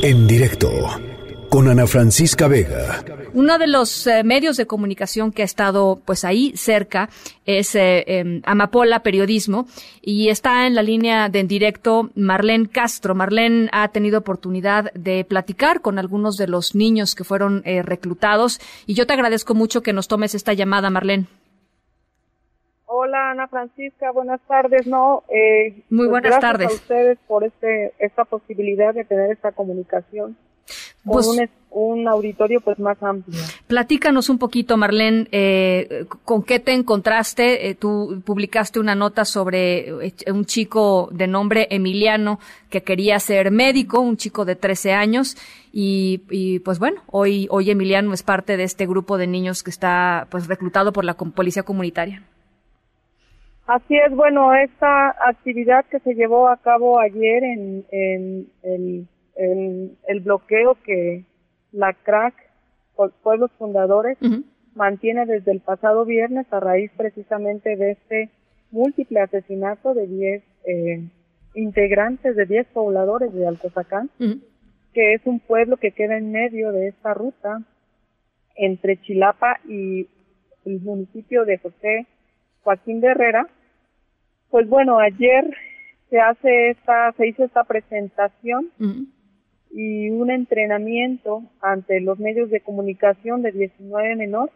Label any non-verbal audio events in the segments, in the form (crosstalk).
En directo con Ana Francisca Vega. Uno de los eh, medios de comunicación que ha estado pues ahí cerca es eh, em, Amapola Periodismo y está en la línea de en directo Marlene Castro. Marlene ha tenido oportunidad de platicar con algunos de los niños que fueron eh, reclutados y yo te agradezco mucho que nos tomes esta llamada, Marlene. Hola Ana Francisca, buenas tardes. No, muy pues, buenas tardes a ustedes por este esta posibilidad de tener esta comunicación pues, un, auditorio pues más amplio. Platícanos un poquito, Marlene, eh, ¿con qué te encontraste? Eh, tú publicaste una nota sobre eh, un chico de nombre Emiliano que quería ser médico, un chico de 13 años, y, y, pues bueno, hoy, hoy Emiliano es parte de este grupo de niños que está pues reclutado por la policía comunitaria. Así es, bueno, esta actividad que se llevó a cabo ayer en, en el bloqueo que la CRAC, Pueblos Fundadores, mantiene desde el pasado viernes a raíz precisamente de este múltiple asesinato de 10 eh, integrantes, de 10 pobladores de Alcozacán, que es un pueblo que queda en medio de esta ruta entre Chilapa y el municipio de José Joaquín de Herrera. Pues bueno, ayer se hace esta, se hizo esta presentación y un entrenamiento ante los medios de comunicación de 19 menores,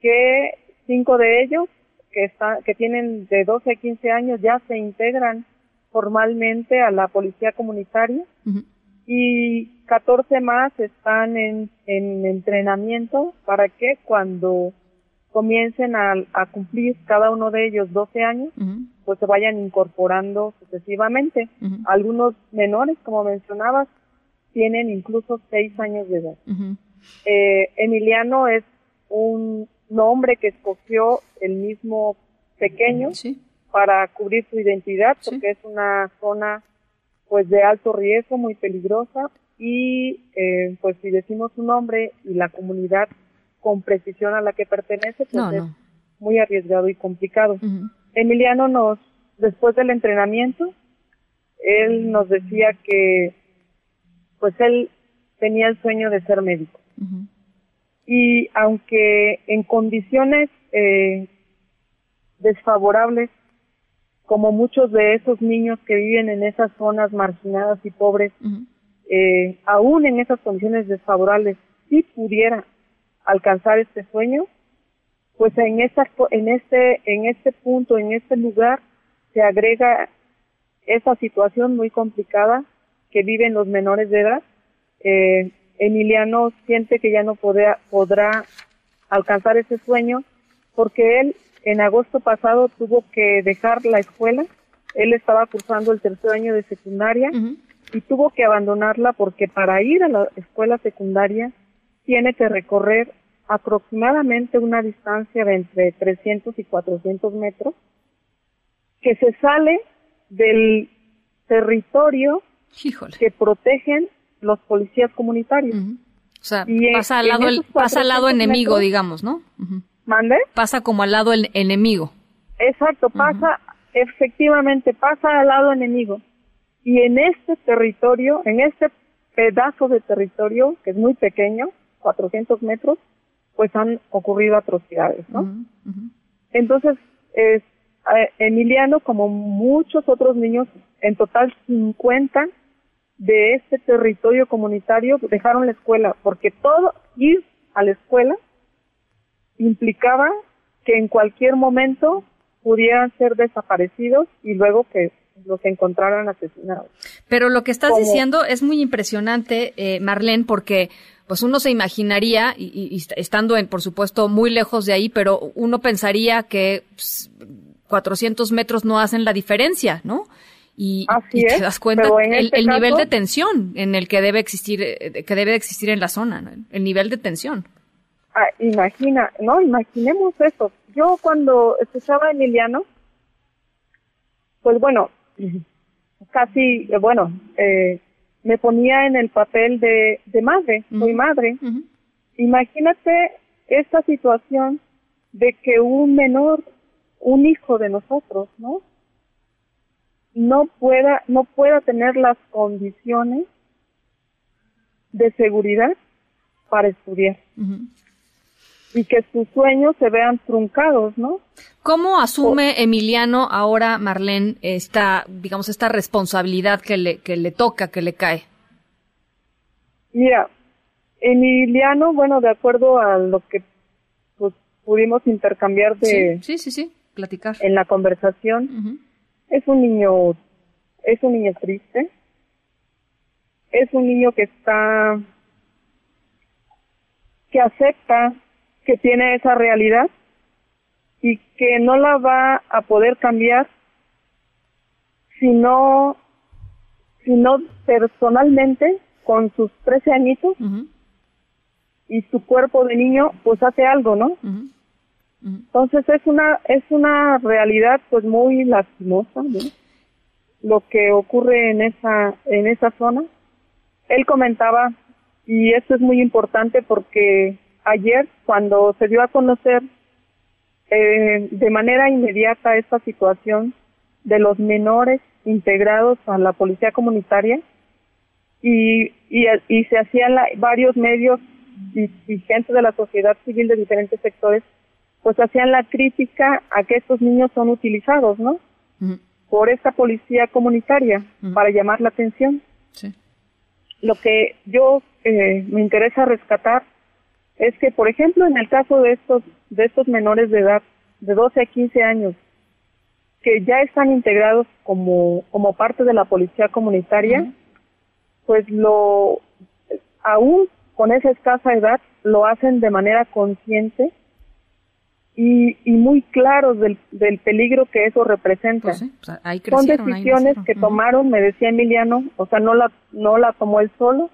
que cinco de ellos que, está, que tienen de 12 a 15 años ya se integran formalmente a la policía comunitaria y 14 más están en, en entrenamiento para que cuando comiencen a, a, cumplir cada uno de ellos 12 años, pues se vayan incorporando sucesivamente. Algunos menores, como mencionabas, tienen incluso 6 años de edad. eh, Emiliano es un nombre que escogió el mismo pequeño para cubrir su identidad, porque es una zona pues de alto riesgo, muy peligrosa, y eh, pues si decimos su nombre y la comunidad con precisión a la que pertenece, pues es muy arriesgado y complicado. Emiliano nos, después del entrenamiento, él nos decía que, pues él tenía el sueño de ser médico. Y aunque en condiciones eh, desfavorables, como muchos de esos niños que viven en esas zonas marginadas y pobres, eh, aún en esas condiciones desfavorables, si pudiera alcanzar este sueño, pues en esta, en este, en este punto, en este lugar, se agrega esa situación muy complicada que viven los menores de edad. Eh, Emiliano siente que ya no podrá, podrá alcanzar ese sueño porque él en agosto pasado tuvo que dejar la escuela. Él estaba cursando el tercer año de secundaria y tuvo que abandonarla porque para ir a la escuela secundaria tiene que recorrer aproximadamente una distancia de entre 300 y 400 metros que se sale del territorio que protegen los policías comunitarios. O sea, pasa al lado, el, pasa al lado enemigo, digamos, ¿no? ¿Mande? Pasa como al lado el enemigo. Exacto, pasa, efectivamente, pasa al lado enemigo. Y en este territorio, en este pedazo de territorio, que es muy pequeño, 400 metros, pues han ocurrido atrocidades, ¿no? Entonces, es, Emiliano, como muchos otros niños, en total 50 de este territorio comunitario dejaron la escuela, porque todo ir a la escuela implicaba que en cualquier momento pudieran ser desaparecidos y luego que los encontraran asesinados. Pero lo que estás diciendo es muy impresionante, eh, Marlene, porque pues uno se imaginaría, y, estando en, por supuesto, muy lejos de ahí, pero uno pensaría que 400 pues, metros no hacen la diferencia, ¿no? Y, te das cuenta el, este nivel de tensión en el que debe existir, eh, que debe existir en la zona, el nivel de tensión. Ah, imagina, no, imaginemos eso. Yo cuando escuchaba a Emiliano, pues bueno, casi, eh, bueno, eh, me ponía en el papel de, de madre, soy madre. Imagínate esta situación de que un menor, un hijo de nosotros, ¿no? No pueda, no pueda tener las condiciones de seguridad para estudiar. Y que sus sueños se vean truncados, ¿no? ¿Cómo asume Emiliano ahora, Marlene, esta, digamos, esta responsabilidad que le, que le toca, que le cae? Mira, Emiliano, bueno, de acuerdo a lo que pues, pudimos intercambiar de... Sí, sí, sí, platicar. En la conversación, es un niño, es un niño triste, es un niño que está, que acepta que tiene esa realidad y que no la va a poder cambiar si no, si no personalmente con sus 13 añitos y su cuerpo de niño pues hace algo, ¿no? Entonces es una es una realidad pues muy lastimosa, ¿no? Lo que ocurre en esa en esa zona. Él comentaba y esto es muy importante porque ayer cuando se dio a conocer eh, de manera inmediata esta situación de los menores integrados a la policía comunitaria y, y, y se hacían varios medios y, gente de la sociedad civil de diferentes sectores, pues hacían la crítica a que estos niños son utilizados, ¿no? Por esta policía comunitaria para llamar la atención. Lo que yo eh, me interesa rescatar es que, por ejemplo, en el caso de estos de estos menores de edad de 12 a 15 años que ya están integrados como como parte de la policía comunitaria, pues lo aún con esa escasa edad lo hacen de manera consciente y, y muy claros del, del, peligro que eso representa. Pues Son decisiones que tomaron, me decía Emiliano, o sea, no la, no la tomó él solo,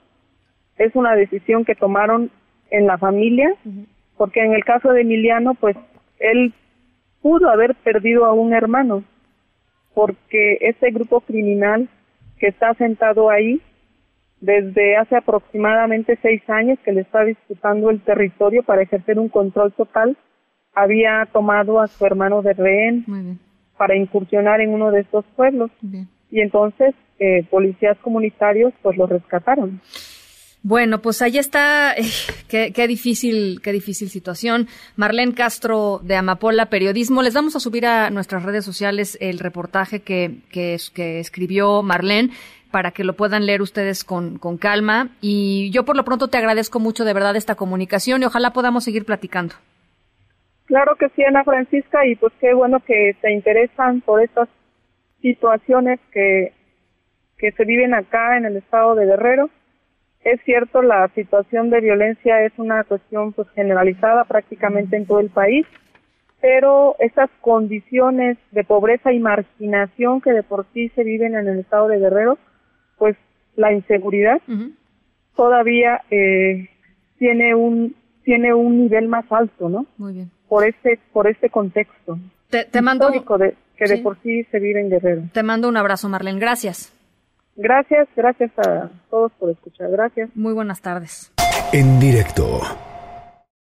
es una decisión que tomaron en la familia, porque en el caso de Emiliano, pues él pudo haber perdido a un hermano, porque ese grupo criminal que está sentado ahí desde hace aproximadamente seis años que le está disputando el territorio para ejercer un control total, había tomado a su hermano de rehén para incursionar en uno de estos pueblos. Y entonces eh, policías comunitarios pues lo rescataron. Bueno, pues ahí está, (laughs) qué, difícil, qué difícil situación. Marlene Castro de Amapola Periodismo, les vamos a subir a nuestras redes sociales el reportaje que, que, escribió Marlene para que lo puedan leer ustedes con, con calma. Y yo por lo pronto te agradezco mucho de verdad esta comunicación y ojalá podamos seguir platicando. Claro que sí, Ana Francisca, y pues qué bueno que te interesan por estas situaciones que, que se viven acá en el estado de Guerrero. Es cierto, la situación de violencia es una cuestión pues generalizada prácticamente en todo el país, pero esas condiciones de pobreza y marginación que de por sí se viven en el estado de Guerrero, pues la inseguridad todavía eh, tiene un tiene un nivel más alto, ¿no? Muy bien. Por este por este contexto te, te mando de, que de por sí se vive en Guerrero. Te mando un abrazo, Marlene. Gracias. Gracias, gracias a todos por escuchar. Gracias. Muy buenas tardes. En directo.